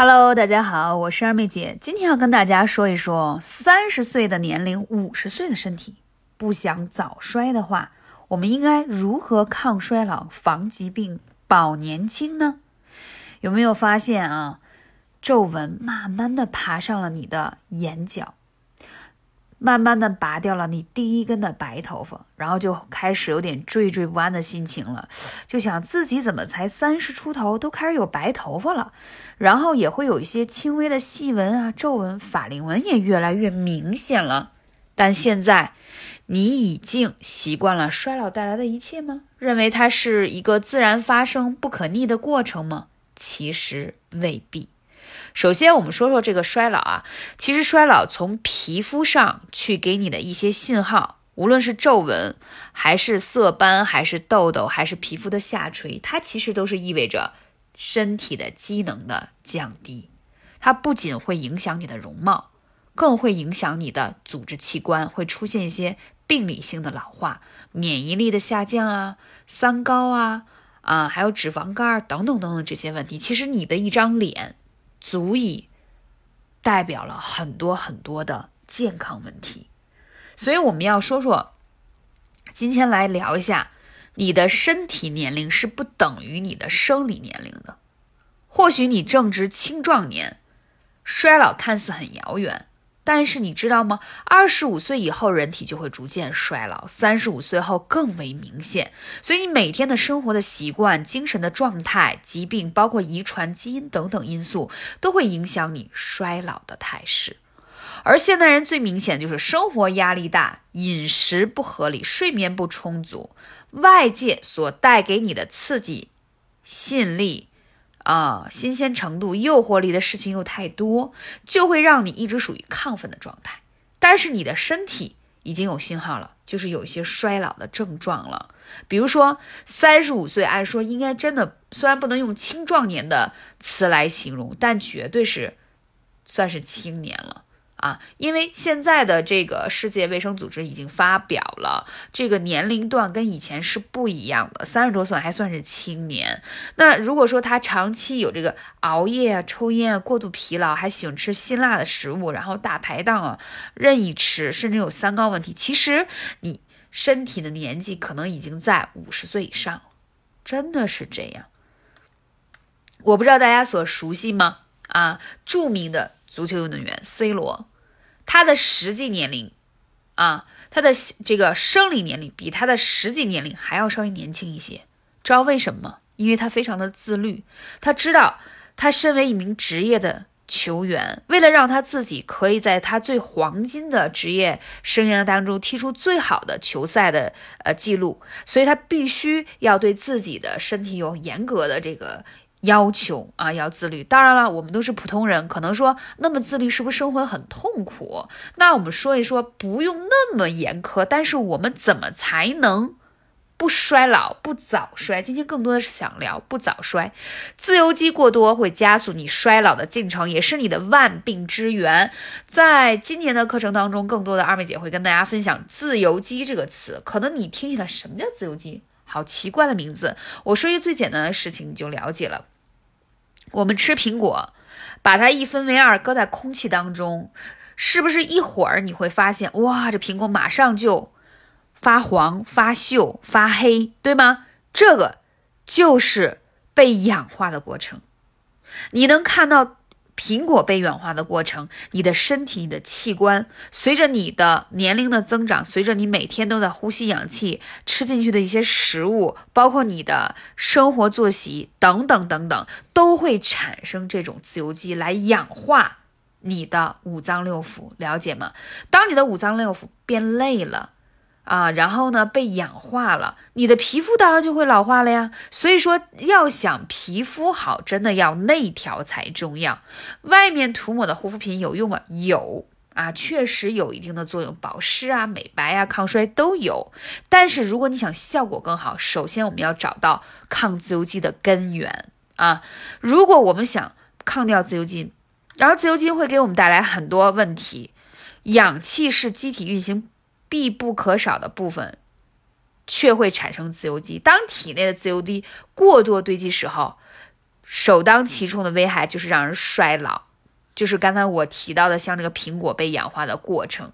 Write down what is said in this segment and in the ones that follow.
Hello，大家好，我是二妹姐，今天要跟大家说一说三十岁的年龄，五十岁的身体，不想早衰的话，我们应该如何抗衰老、防疾病、保年轻呢？有没有发现啊，皱纹慢慢的爬上了你的眼角？慢慢的拔掉了你第一根的白头发，然后就开始有点惴惴不安的心情了，就想自己怎么才三十出头都开始有白头发了，然后也会有一些轻微的细纹啊、皱纹、法令纹也越来越明显了。但现在你已经习惯了衰老带来的一切吗？认为它是一个自然发生、不可逆的过程吗？其实未必。首先，我们说说这个衰老啊。其实，衰老从皮肤上去给你的一些信号，无论是皱纹，还是色斑，还是痘痘，还是皮肤的下垂，它其实都是意味着身体的机能的降低。它不仅会影响你的容貌，更会影响你的组织器官，会出现一些病理性的老化、免疫力的下降啊、三高啊啊，还有脂肪肝等等等等这些问题。其实，你的一张脸。足以代表了很多很多的健康问题，所以我们要说说，今天来聊一下，你的身体年龄是不等于你的生理年龄的。或许你正值青壮年，衰老看似很遥远。但是你知道吗？二十五岁以后，人体就会逐渐衰老，三十五岁后更为明显。所以你每天的生活的习惯、精神的状态、疾病，包括遗传、基因等等因素，都会影响你衰老的态势。而现代人最明显就是生活压力大、饮食不合理、睡眠不充足，外界所带给你的刺激、吸引力。啊，新鲜程度、诱惑力的事情又太多，就会让你一直属于亢奋的状态。但是你的身体已经有信号了，就是有一些衰老的症状了。比如说，三十五岁，按说应该真的，虽然不能用青壮年的词来形容，但绝对是算是青年了。啊，因为现在的这个世界卫生组织已经发表了，这个年龄段跟以前是不一样的，三十多岁还算是青年。那如果说他长期有这个熬夜啊、抽烟啊、过度疲劳，还喜欢吃辛辣的食物，然后大排档啊任意吃，甚至有三高问题，其实你身体的年纪可能已经在五十岁以上，真的是这样。我不知道大家所熟悉吗？啊，著名的。足球运动员 C 罗，他的实际年龄啊，他的这个生理年龄比他的实际年龄还要稍微年轻一些。知道为什么吗？因为他非常的自律，他知道他身为一名职业的球员，为了让他自己可以在他最黄金的职业生涯当中踢出最好的球赛的呃记录，所以他必须要对自己的身体有严格的这个。要求啊，要自律。当然了，我们都是普通人，可能说那么自律是不是生活很痛苦？那我们说一说，不用那么严苛，但是我们怎么才能不衰老、不早衰？今天更多的是想聊不早衰。自由基过多会加速你衰老的进程，也是你的万病之源。在今天的课程当中，更多的二妹姐会跟大家分享“自由基”这个词。可能你听起来什么叫自由基？好奇怪的名字！我说一个最简单的事情，你就了解了。我们吃苹果，把它一分为二，搁在空气当中，是不是一会儿你会发现，哇，这苹果马上就发黄、发锈、发黑，对吗？这个就是被氧化的过程。你能看到。苹果被氧化的过程，你的身体、你的器官，随着你的年龄的增长，随着你每天都在呼吸氧气，吃进去的一些食物，包括你的生活作息等等等等，都会产生这种自由基来氧化你的五脏六腑，了解吗？当你的五脏六腑变累了。啊，然后呢，被氧化了，你的皮肤当然就会老化了呀。所以说，要想皮肤好，真的要内调才重要。外面涂抹的护肤品有用吗？有啊，确实有一定的作用，保湿啊、美白啊、抗衰都有。但是如果你想效果更好，首先我们要找到抗自由基的根源啊。如果我们想抗掉自由基，然后自由基会给我们带来很多问题，氧气是机体运行。必不可少的部分，却会产生自由基。当体内的自由基过多堆积时候，首当其冲的危害就是让人衰老，就是刚才我提到的，像这个苹果被氧化的过程。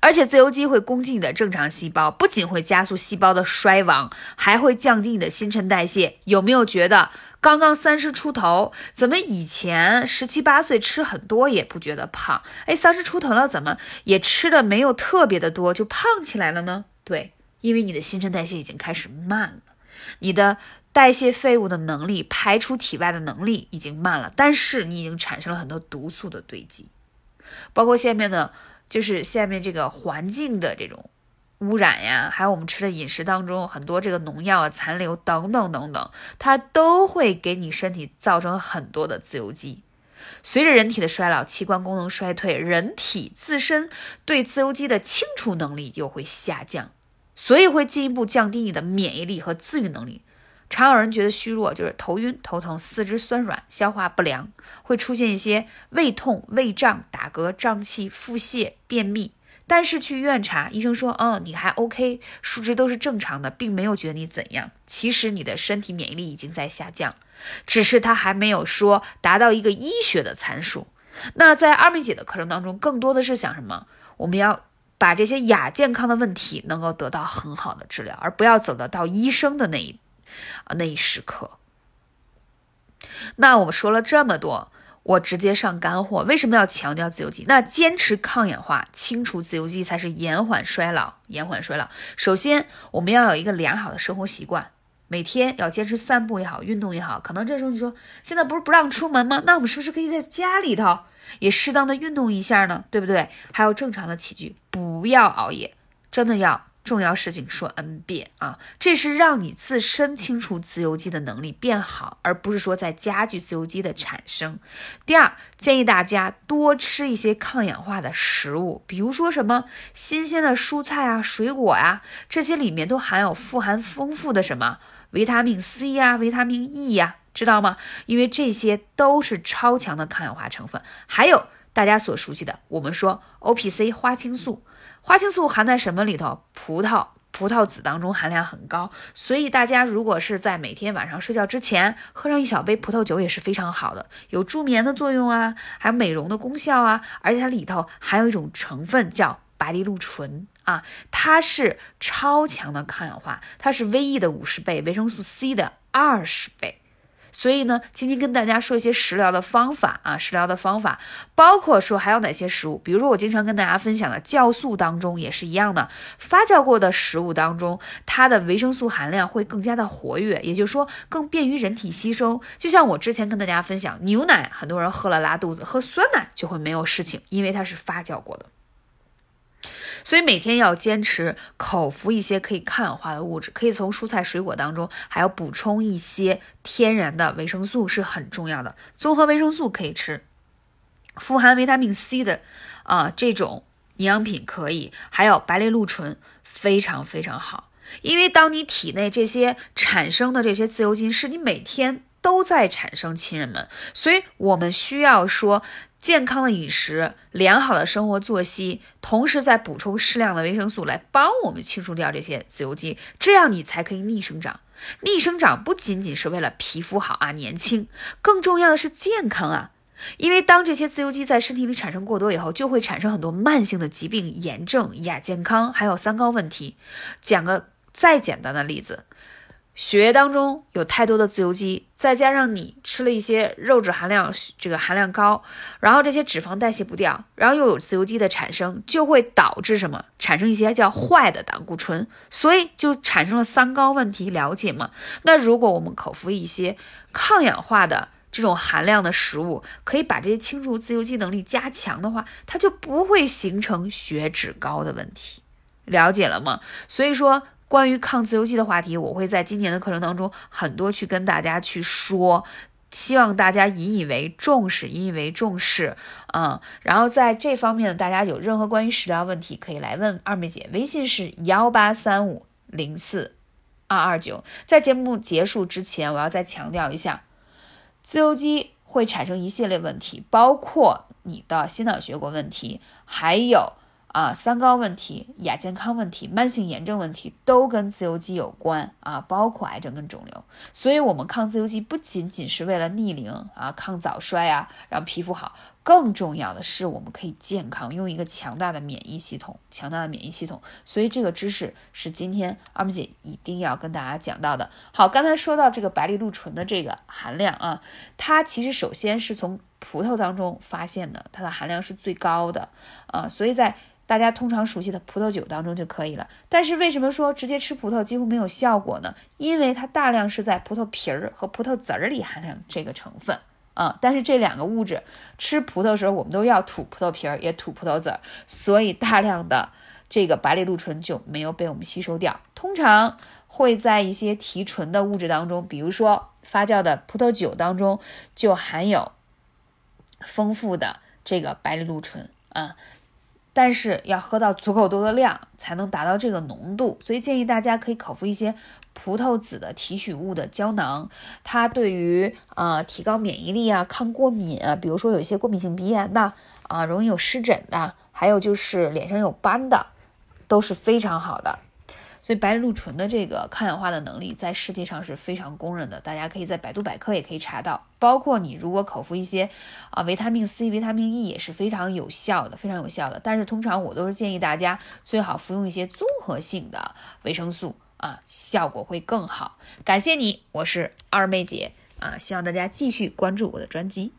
而且自由基会攻击你的正常细胞，不仅会加速细胞的衰亡，还会降低你的新陈代谢。有没有觉得刚刚三十出头，怎么以前十七八岁吃很多也不觉得胖？哎，三十出头了，怎么也吃的没有特别的多，就胖起来了呢？对，因为你的新陈代谢已经开始慢了，你的代谢废物的能力、排出体外的能力已经慢了，但是你已经产生了很多毒素的堆积，包括下面的。就是下面这个环境的这种污染呀，还有我们吃的饮食当中很多这个农药啊残留等等等等，它都会给你身体造成很多的自由基。随着人体的衰老，器官功能衰退，人体自身对自由基的清除能力又会下降，所以会进一步降低你的免疫力和自愈能力。常有人觉得虚弱，就是头晕、头疼、四肢酸软、消化不良，会出现一些胃痛、胃胀、打嗝、胀气、腹泻、便秘。但是去医院查，医生说，嗯，你还 OK，数值都是正常的，并没有觉得你怎样。其实你的身体免疫力已经在下降，只是它还没有说达到一个医学的参数。那在二妹姐的课程当中，更多的是想什么？我们要把这些亚健康的问题能够得到很好的治疗，而不要走得到医生的那一。啊，那一时刻。那我们说了这么多，我直接上干货。为什么要强调自由基？那坚持抗氧化、清除自由基，才是延缓衰老。延缓衰老，首先我们要有一个良好的生活习惯，每天要坚持散步也好，运动也好。可能这时候你说，现在不是不让出门吗？那我们是不是可以在家里头也适当的运动一下呢？对不对？还有正常的起居，不要熬夜，真的要。重要事情说 n 遍啊，这是让你自身清除自由基的能力变好，而不是说在加剧自由基的产生。第二，建议大家多吃一些抗氧化的食物，比如说什么新鲜的蔬菜啊、水果啊，这些里面都含有富含丰富的什么维他命 C 呀、维他命 E 呀，知道吗？因为这些都是超强的抗氧化成分。还有大家所熟悉的，我们说 OPC 花青素。花青素含在什么里头？葡萄、葡萄籽当中含量很高，所以大家如果是在每天晚上睡觉之前喝上一小杯葡萄酒也是非常好的，有助眠的作用啊，还有美容的功效啊，而且它里头含有一种成分叫白藜芦醇啊，它是超强的抗氧化，它是 VE 的五十倍，维生素 C 的二十倍。所以呢，今天跟大家说一些食疗的方法啊，食疗的方法包括说还有哪些食物，比如说我经常跟大家分享的酵素当中也是一样的，发酵过的食物当中，它的维生素含量会更加的活跃，也就是说更便于人体吸收。就像我之前跟大家分享，牛奶很多人喝了拉肚子，喝酸奶就会没有事情，因为它是发酵过的。所以每天要坚持口服一些可以抗氧化的物质，可以从蔬菜水果当中，还要补充一些天然的维生素是很重要的。综合维生素可以吃，富含维他命 C 的啊这种营养品可以，还有白藜芦醇非常非常好。因为当你体内这些产生的这些自由基是你每天都在产生，亲人们，所以我们需要说。健康的饮食，良好的生活作息，同时再补充适量的维生素，来帮我们清除掉这些自由基，这样你才可以逆生长。逆生长不仅仅是为了皮肤好啊、年轻，更重要的是健康啊。因为当这些自由基在身体里产生过多以后，就会产生很多慢性的疾病、炎症、亚健康，还有三高问题。讲个再简单的例子。血液当中有太多的自由基，再加上你吃了一些肉质含量这个含量高，然后这些脂肪代谢不掉，然后又有自由基的产生，就会导致什么？产生一些叫坏的胆固醇，所以就产生了三高问题。了解吗？那如果我们口服一些抗氧化的这种含量的食物，可以把这些清除自由基能力加强的话，它就不会形成血脂高的问题。了解了吗？所以说。关于抗自由基的话题，我会在今年的课程当中很多去跟大家去说，希望大家引以为重视，引以为重视，嗯，然后在这方面呢，大家有任何关于食疗问题，可以来问二妹姐，微信是幺八三五零四二二九。在节目结束之前，我要再强调一下，自由基会产生一系列问题，包括你的心脑血管问题，还有。啊，三高问题、亚健康问题、慢性炎症问题都跟自由基有关啊，包括癌症跟肿瘤。所以，我们抗自由基不仅仅是为了逆龄啊、抗早衰啊，让皮肤好。更重要的是，我们可以健康，用一个强大的免疫系统，强大的免疫系统。所以这个知识是今天二妹姐一定要跟大家讲到的。好，刚才说到这个白藜芦醇的这个含量啊，它其实首先是从葡萄当中发现的，它的含量是最高的啊，所以在大家通常熟悉的葡萄酒当中就可以了。但是为什么说直接吃葡萄几乎没有效果呢？因为它大量是在葡萄皮儿和葡萄籽儿里含量这个成分。啊，但是这两个物质吃葡萄的时候，我们都要吐葡萄皮儿，也吐葡萄籽儿，所以大量的这个白藜芦醇就没有被我们吸收掉。通常会在一些提纯的物质当中，比如说发酵的葡萄酒当中，就含有丰富的这个白藜芦醇啊。但是要喝到足够多的量才能达到这个浓度，所以建议大家可以口服一些葡萄籽的提取物的胶囊，它对于呃提高免疫力啊、抗过敏啊，比如说有一些过敏性鼻炎的啊、容易有湿疹的，还有就是脸上有斑的，都是非常好的。所以白藜芦醇的这个抗氧化的能力在世界上是非常公认的，大家可以在百度百科也可以查到。包括你如果口服一些啊维他命 C、维他命 E 也是非常有效的，非常有效的。但是通常我都是建议大家最好服用一些综合性的维生素啊，效果会更好。感谢你，我是二妹姐啊，希望大家继续关注我的专辑。